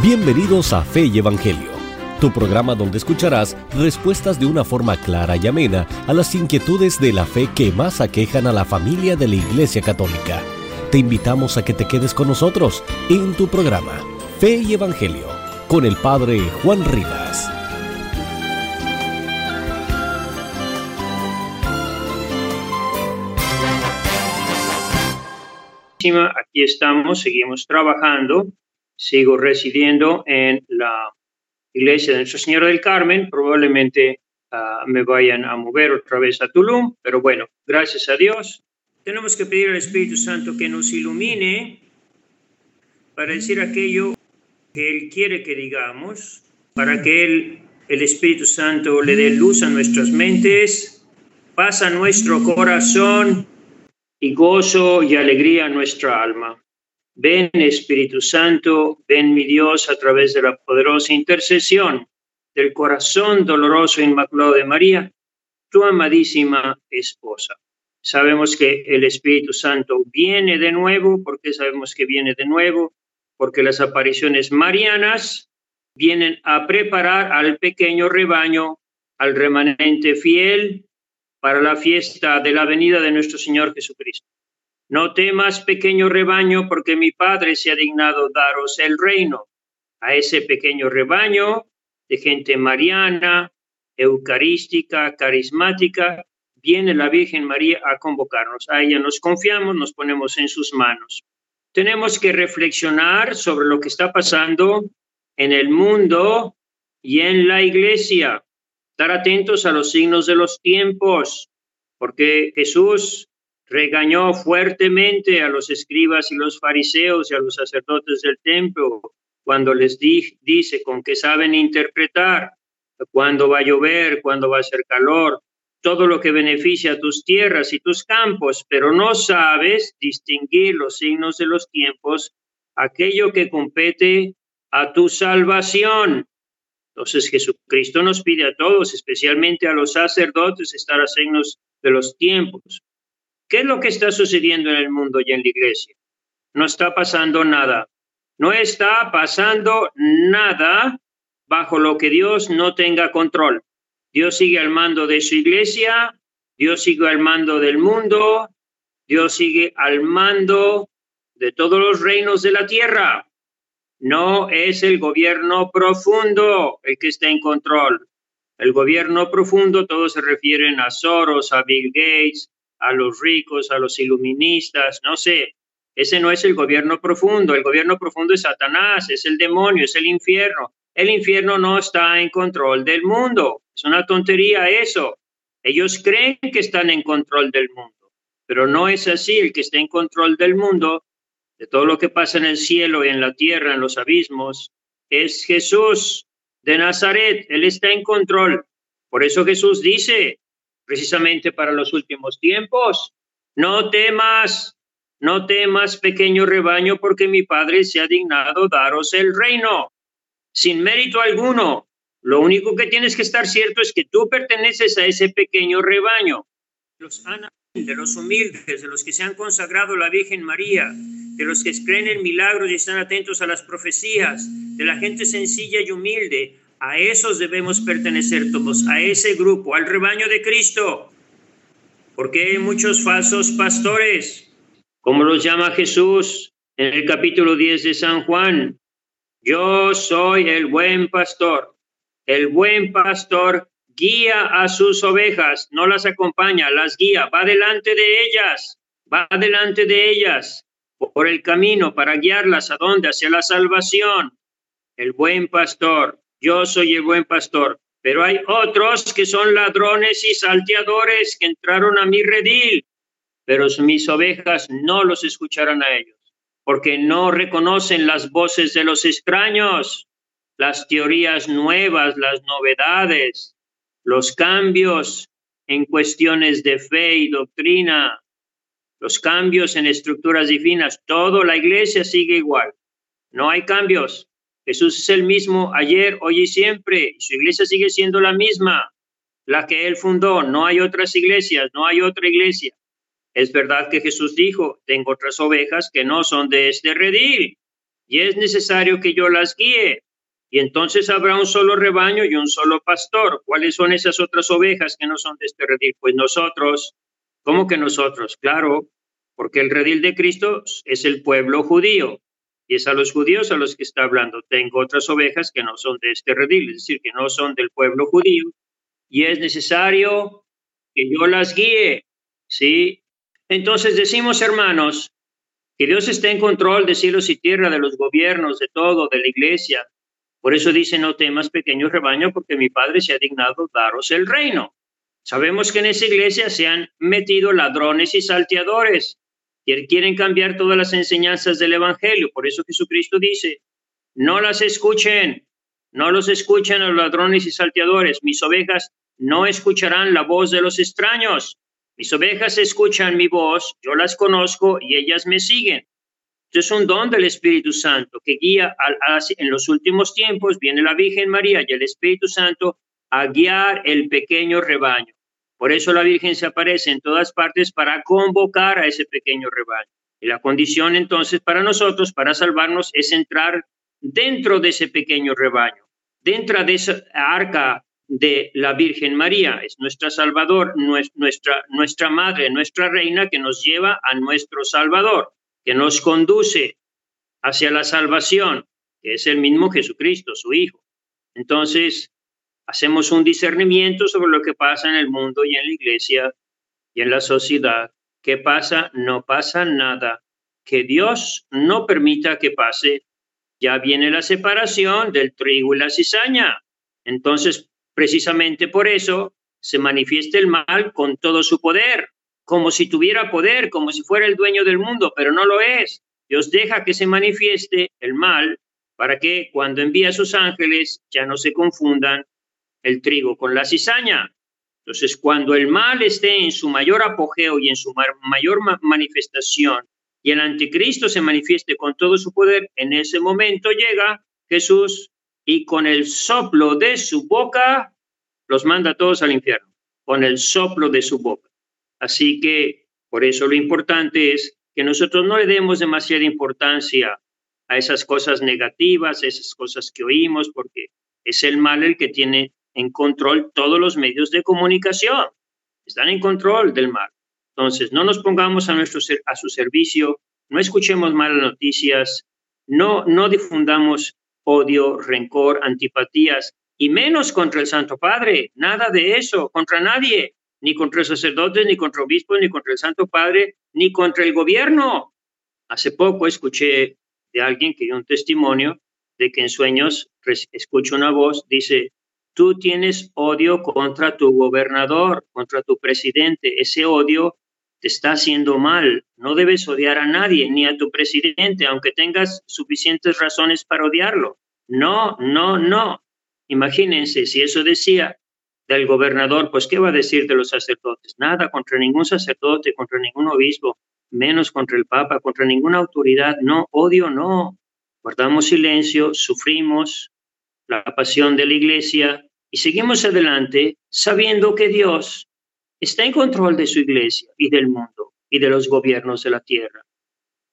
Bienvenidos a Fe y Evangelio, tu programa donde escucharás respuestas de una forma clara y amena a las inquietudes de la fe que más aquejan a la familia de la Iglesia Católica. Te invitamos a que te quedes con nosotros en tu programa Fe y Evangelio con el Padre Juan Rivas. Aquí estamos, seguimos trabajando sigo residiendo en la iglesia de Nuestra Señora del Carmen, probablemente ah, me vayan a mover otra vez a Tulum, pero bueno, gracias a Dios. Tenemos que pedir al Espíritu Santo que nos ilumine para decir aquello que Él quiere que digamos, para que Él, el Espíritu Santo le dé luz a nuestras mentes, paz a nuestro corazón y gozo y alegría a nuestra alma. Ven Espíritu Santo, ven mi Dios a través de la poderosa intercesión del corazón doloroso e inmaculado de María, tu amadísima esposa. Sabemos que el Espíritu Santo viene de nuevo, porque sabemos que viene de nuevo, porque las apariciones marianas vienen a preparar al pequeño rebaño, al remanente fiel, para la fiesta de la venida de nuestro Señor Jesucristo. No temas, pequeño rebaño, porque mi Padre se ha dignado daros el reino. A ese pequeño rebaño de gente mariana, eucarística, carismática, viene la Virgen María a convocarnos. A ella nos confiamos, nos ponemos en sus manos. Tenemos que reflexionar sobre lo que está pasando en el mundo y en la iglesia. Estar atentos a los signos de los tiempos, porque Jesús regañó fuertemente a los escribas y los fariseos y a los sacerdotes del templo cuando les dice con que saben interpretar cuándo va a llover, cuándo va a hacer calor, todo lo que beneficia a tus tierras y tus campos, pero no sabes distinguir los signos de los tiempos, aquello que compete a tu salvación. Entonces Jesucristo nos pide a todos, especialmente a los sacerdotes, estar a signos de los tiempos. ¿Qué es lo que está sucediendo en el mundo y en la iglesia? No está pasando nada. No está pasando nada bajo lo que Dios no tenga control. Dios sigue al mando de su iglesia, Dios sigue al mando del mundo, Dios sigue al mando de todos los reinos de la tierra. No es el gobierno profundo el que está en control. El gobierno profundo, todos se refieren a Soros, a Bill Gates, a los ricos, a los iluministas, no sé. Ese no es el gobierno profundo. El gobierno profundo es Satanás, es el demonio, es el infierno. El infierno no está en control del mundo. Es una tontería eso. Ellos creen que están en control del mundo, pero no es así. El que está en control del mundo, de todo lo que pasa en el cielo y en la tierra, en los abismos, es Jesús de Nazaret. Él está en control. Por eso Jesús dice, precisamente para los últimos tiempos. No temas, no temas, pequeño rebaño, porque mi Padre se ha dignado daros el reino, sin mérito alguno. Lo único que tienes que estar cierto es que tú perteneces a ese pequeño rebaño. Los de los humildes, de los que se han consagrado a la Virgen María, de los que creen en milagros y están atentos a las profecías, de la gente sencilla y humilde, a esos debemos pertenecer todos, a ese grupo, al rebaño de Cristo. Porque hay muchos falsos pastores, como los llama Jesús en el capítulo 10 de San Juan. Yo soy el buen pastor. El buen pastor guía a sus ovejas, no las acompaña, las guía, va delante de ellas, va delante de ellas por el camino para guiarlas a dónde, hacia la salvación. El buen pastor yo soy el buen pastor, pero hay otros que son ladrones y salteadores que entraron a mi redil, pero mis ovejas no los escucharán a ellos, porque no reconocen las voces de los extraños, las teorías nuevas, las novedades, los cambios en cuestiones de fe y doctrina, los cambios en estructuras divinas, todo la iglesia sigue igual. No hay cambios. Jesús es el mismo ayer, hoy y siempre. Su iglesia sigue siendo la misma, la que él fundó. No hay otras iglesias, no hay otra iglesia. Es verdad que Jesús dijo, tengo otras ovejas que no son de este redil. y es necesario que yo las guíe. Y entonces habrá un solo rebaño y un solo pastor. ¿Cuáles son esas otras ovejas que no son de este redil? Pues nosotros. ¿Cómo que nosotros? Claro, porque el redil de Cristo es el pueblo judío. Y es a los judíos a los que está hablando. Tengo otras ovejas que no son de este redil, es decir, que no son del pueblo judío. Y es necesario que yo las guíe. ¿Sí? Entonces decimos, hermanos, que Dios está en control de cielos y tierra, de los gobiernos, de todo, de la iglesia. Por eso dice, no temas, pequeño rebaño, porque mi Padre se ha dignado daros el reino. Sabemos que en esa iglesia se han metido ladrones y salteadores, quieren cambiar todas las enseñanzas del Evangelio. Por eso Jesucristo dice, no las escuchen, no los escuchen a los ladrones y salteadores. Mis ovejas no escucharán la voz de los extraños. Mis ovejas escuchan mi voz, yo las conozco y ellas me siguen. Esto es un don del Espíritu Santo que guía en los últimos tiempos, viene la Virgen María y el Espíritu Santo a guiar el pequeño rebaño. Por eso la Virgen se aparece en todas partes para convocar a ese pequeño rebaño. Y la condición entonces para nosotros, para salvarnos, es entrar dentro de ese pequeño rebaño, dentro de esa arca de la Virgen María. Es nuestra Salvador, nuestra, nuestra Madre, nuestra Reina que nos lleva a nuestro Salvador, que nos conduce hacia la salvación, que es el mismo Jesucristo, su Hijo. Entonces, hacemos un discernimiento sobre lo que pasa en el mundo y en la iglesia y en la sociedad. ¿Qué pasa? No pasa nada. Que Dios no permita que pase. Ya viene la separación del trigo y la cizaña. Entonces, Precisamente por eso se manifiesta el mal con todo su poder, como si tuviera poder, como si fuera el dueño del mundo, pero no lo es. Dios deja que se manifieste el mal para que cuando envía a sus ángeles ya no se confundan el trigo con la cizaña. Entonces, cuando el mal esté en su mayor apogeo y en su mayor manifestación y el anticristo se manifieste con todo su poder, en ese momento llega Jesús y con el soplo de su boca los manda a todos al infierno, con el soplo de su boca. Así que por eso lo importante es que nosotros no le demos demasiada importancia a esas cosas negativas, esas cosas que oímos, porque es el mal el que tiene en control todos los medios de comunicación. Están en control del mal. Entonces, no nos pongamos a, nuestro, a su servicio, no escuchemos malas noticias, no, no difundamos odio, rencor, antipatías, y menos contra el Santo Padre, nada de eso, contra nadie, ni contra sacerdotes, ni contra obispos, ni contra el Santo Padre, ni contra el gobierno. Hace poco escuché de alguien que dio un testimonio de que en sueños escucha una voz, dice, tú tienes odio contra tu gobernador, contra tu presidente, ese odio te está haciendo mal, no debes odiar a nadie, ni a tu presidente, aunque tengas suficientes razones para odiarlo. No, no, no. Imagínense, si eso decía del gobernador, pues ¿qué va a decir de los sacerdotes? Nada contra ningún sacerdote, contra ningún obispo, menos contra el Papa, contra ninguna autoridad. No, odio no. Guardamos silencio, sufrimos la pasión de la iglesia y seguimos adelante sabiendo que Dios está en control de su iglesia y del mundo y de los gobiernos de la tierra.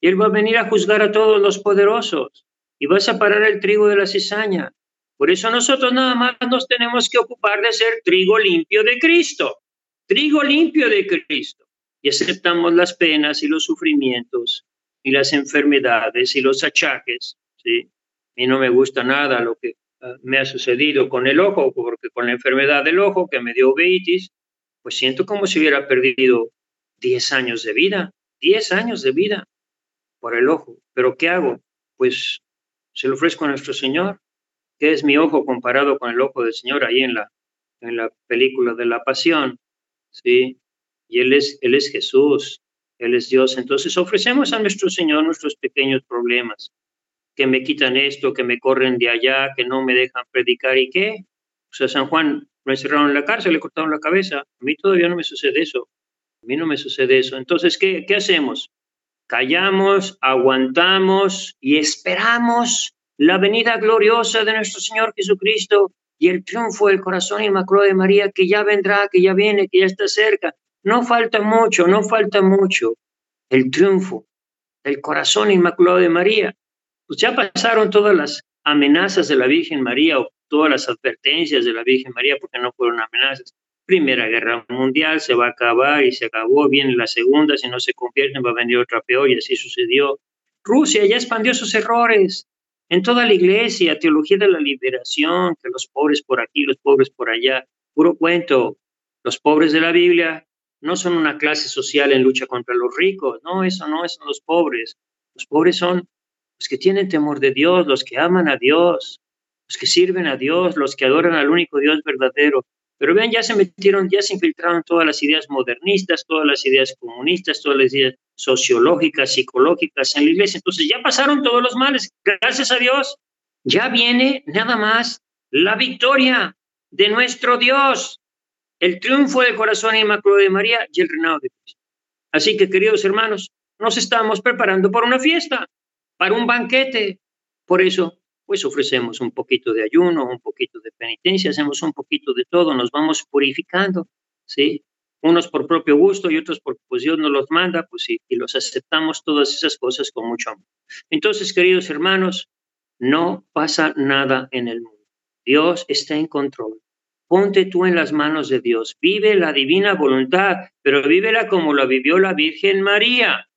Y Él va a venir a juzgar a todos los poderosos y va a separar el trigo de la cizaña. Por eso nosotros nada más nos tenemos que ocupar de ser trigo limpio de Cristo, trigo limpio de Cristo. Y aceptamos las penas y los sufrimientos y las enfermedades y los achaques. ¿sí? A no me gusta nada lo que me ha sucedido con el ojo, porque con la enfermedad del ojo que me dio uveitis, pues siento como si hubiera perdido 10 años de vida, 10 años de vida por el ojo. Pero ¿qué hago? Pues se lo ofrezco a nuestro Señor, que es mi ojo comparado con el ojo del Señor ahí en la, en la película de la pasión, ¿sí? Y Él es, Él es Jesús, Él es Dios. Entonces ofrecemos a nuestro Señor nuestros pequeños problemas, que me quitan esto, que me corren de allá, que no me dejan predicar y qué. O sea, San Juan me encerraron en la cárcel, le cortaron la cabeza. A mí todavía no me sucede eso. A mí no me sucede eso. Entonces, ¿qué, qué hacemos? Callamos, aguantamos y esperamos la venida gloriosa de nuestro Señor Jesucristo y el triunfo del corazón inmaculado de María que ya vendrá, que ya viene, que ya está cerca. No falta mucho, no falta mucho. El triunfo del corazón inmaculado de María. Pues ya pasaron todas las amenazas de la Virgen María o todas las advertencias de la Virgen María, porque no fueron amenazas. Primera Guerra Mundial se va a acabar y se acabó, viene la segunda, si no se convierten va a venir otra peor y así sucedió. Rusia ya expandió sus errores en toda la iglesia, teología de la liberación, que los pobres por aquí, los pobres por allá, puro cuento. Los pobres de la Biblia no son una clase social en lucha contra los ricos, no, eso no son los pobres. Los pobres son los que tienen temor de Dios, los que aman a Dios, los que sirven a Dios, los que adoran al único Dios verdadero. Pero vean, ya se metieron, ya se infiltraron todas las ideas modernistas, todas las ideas comunistas, todas las ideas sociológicas, psicológicas en la iglesia. Entonces ya pasaron todos los males. Gracias a Dios, ya viene nada más la victoria de nuestro Dios, el triunfo del corazón inmaculado de María y el reinado de Cristo. Así que, queridos hermanos, nos estamos preparando para una fiesta, para un banquete. Por eso pues ofrecemos un poquito de ayuno, un poquito de penitencia, hacemos un poquito de todo, nos vamos purificando, ¿sí? Unos por propio gusto y otros porque pues Dios nos los manda, pues sí, y los aceptamos todas esas cosas con mucho amor. Entonces, queridos hermanos, no pasa nada en el mundo. Dios está en control. Ponte tú en las manos de Dios. Vive la divina voluntad, pero vívela como la vivió la Virgen María.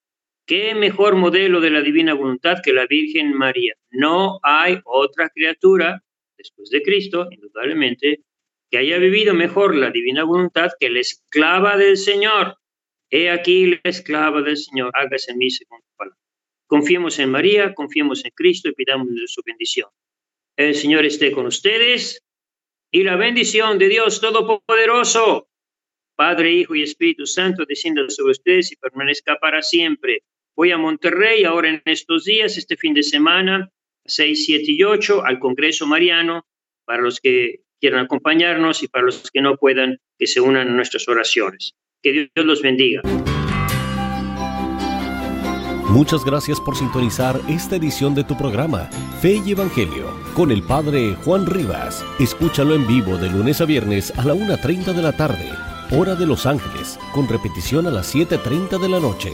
¿Qué mejor modelo de la divina voluntad que la Virgen María? No hay otra criatura después de Cristo, indudablemente, que haya vivido mejor la divina voluntad que la esclava del Señor. He aquí la esclava del Señor, hágase en mí según tu palabra. Confiemos en María, confiemos en Cristo y pidamos su bendición. El Señor esté con ustedes y la bendición de Dios Todopoderoso, Padre, Hijo y Espíritu Santo, descienda sobre ustedes y permanezca para siempre. Voy a Monterrey ahora en estos días, este fin de semana, 6, 7 y 8, al Congreso Mariano, para los que quieran acompañarnos y para los que no puedan, que se unan a nuestras oraciones. Que Dios los bendiga. Muchas gracias por sintonizar esta edición de tu programa, Fe y Evangelio, con el Padre Juan Rivas. Escúchalo en vivo de lunes a viernes a la 1.30 de la tarde, hora de Los Ángeles, con repetición a las 7.30 de la noche.